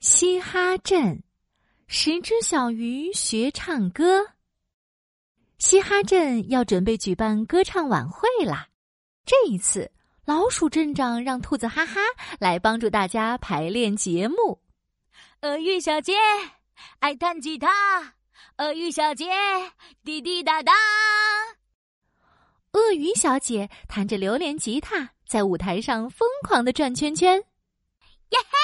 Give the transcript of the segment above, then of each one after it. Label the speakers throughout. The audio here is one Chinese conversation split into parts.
Speaker 1: 嘻哈镇，十只小鱼学唱歌。嘻哈镇要准备举办歌唱晚会啦！这一次，老鼠镇长让兔子哈哈来帮助大家排练节目。
Speaker 2: 鳄鱼小姐爱弹吉他，鳄鱼小姐滴滴答答。
Speaker 1: 鳄鱼小姐弹着榴莲吉他，在舞台上疯狂的转圈圈。
Speaker 2: 耶嘿！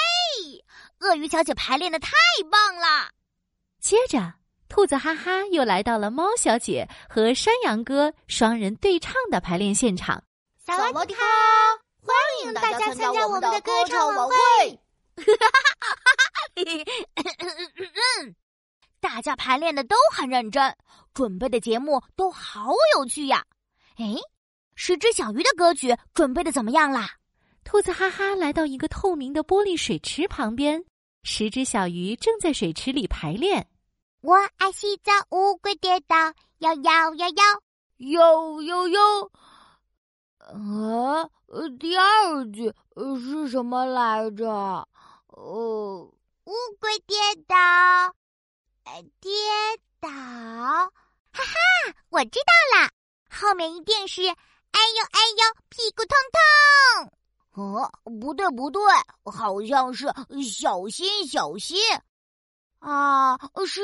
Speaker 2: 鳄鱼小姐排练的太棒了。
Speaker 1: 接着，兔子哈哈又来到了猫小姐和山羊哥双人对唱的排练现场。
Speaker 3: 萨瓦迪卡！欢迎大家参加我们的歌唱晚会。
Speaker 2: 大家排练的都很认真，准备的节目都好有趣呀。哎，十只小鱼的歌曲准备的怎么样啦？
Speaker 1: 兔子哈哈来到一个透明的玻璃水池旁边，十只小鱼正在水池里排练。
Speaker 3: 我爱洗澡，乌龟跌倒，摇摇摇摇，
Speaker 2: 摇摇摇。啊，第二句是什么来着？
Speaker 3: 哦，乌龟跌倒，跌倒。哈哈，我知道了，后面一定是哎呦哎呦，屁股痛痛。
Speaker 2: 哦，不对不对，好像是小心小心，啊，是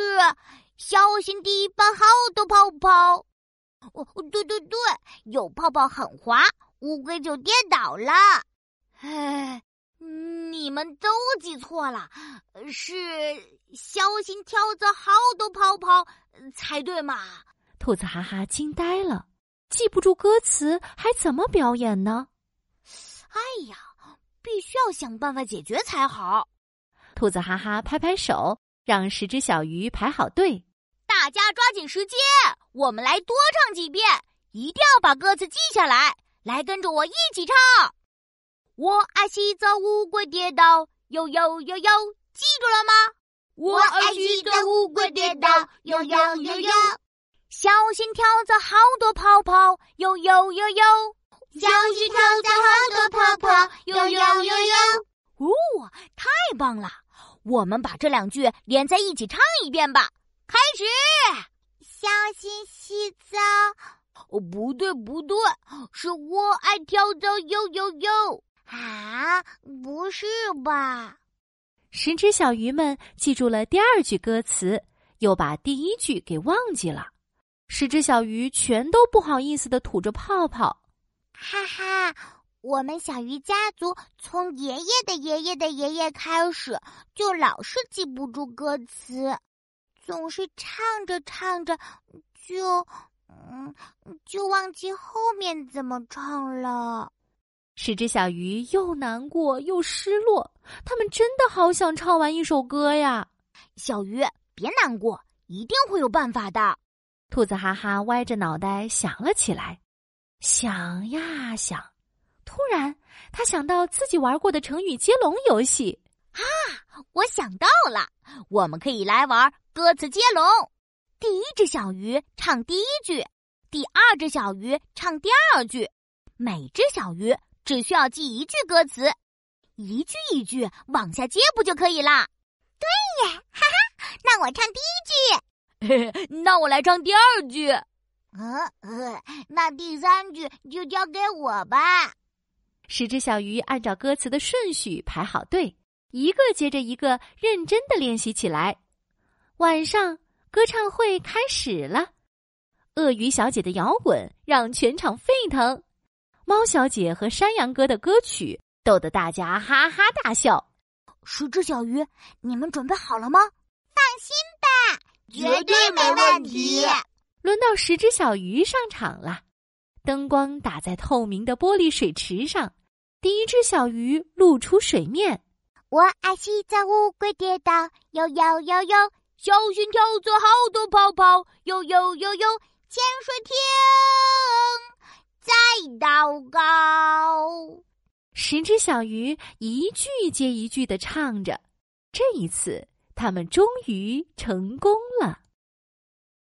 Speaker 2: 小心地板好多泡泡。
Speaker 3: 哦，对对对，有泡泡很滑，乌龟就跌倒了。
Speaker 2: 哎，你们都记错了，是小心跳蚤好多泡泡才对嘛？
Speaker 1: 兔子哈哈惊呆了，记不住歌词，还怎么表演呢？
Speaker 2: 哎呀，必须要想办法解决才好！
Speaker 1: 兔子哈哈拍拍手，让十只小鱼排好队。
Speaker 2: 大家抓紧时间，我们来多唱几遍，一定要把歌词记下来。来，跟着我一起唱。我爱洗澡，乌龟跌倒，呦呦呦呦，记住了吗？
Speaker 3: 我爱洗澡，乌龟跌倒，呦呦呦呦，
Speaker 2: 小心跳蚤好多泡泡，呦呦呦呦。
Speaker 3: 小心跳蚤，好多泡泡，呦呦呦呦！
Speaker 2: 哦，太棒了！我们把这两句连在一起唱一遍吧。开始，
Speaker 3: 小心洗澡。
Speaker 2: 哦，不对不对，是我爱跳蚤，呦呦呦！
Speaker 3: 啊，不是吧？
Speaker 1: 十只小鱼们记住了第二句歌词，又把第一句给忘记了。十只小鱼全都不好意思的吐着泡泡。
Speaker 3: 哈哈，我们小鱼家族从爷爷的爷爷的爷爷开始，就老是记不住歌词，总是唱着唱着就，嗯，就忘记后面怎么唱了。
Speaker 1: 十只小鱼又难过又失落，他们真的好想唱完一首歌呀！
Speaker 2: 小鱼别难过，一定会有办法的。
Speaker 1: 兔子哈哈歪着脑袋想了起来。想呀想，突然他想到自己玩过的成语接龙游戏
Speaker 2: 啊！我想到了，我们可以来玩歌词接龙。第一只小鱼唱第一句，第二只小鱼唱第二句，每只小鱼只需要记一句歌词，一句一句往下接不就可以啦？
Speaker 3: 对呀，哈哈！那我唱第
Speaker 2: 一句，那我来唱第二句。
Speaker 3: 呃呃，那第三句就交给我吧。
Speaker 1: 十只小鱼按照歌词的顺序排好队，一个接着一个认真的练习起来。晚上歌唱会开始了，鳄鱼小姐的摇滚让全场沸腾，猫小姐和山羊哥的歌曲逗得大家哈哈大笑。
Speaker 2: 十只小鱼，你们准备好了吗？
Speaker 3: 放心吧，绝对没问题。
Speaker 1: 轮到十只小鱼上场了，灯光打在透明的玻璃水池上，第一只小鱼露出水面。
Speaker 3: 我爱洗澡，乌龟跌倒，呦呦呦呦，
Speaker 2: 小心跳蚤好多泡泡，呦呦呦呦，
Speaker 3: 潜水艇，再祷告。
Speaker 1: 十只小鱼一句接一句的唱着，这一次他们终于成功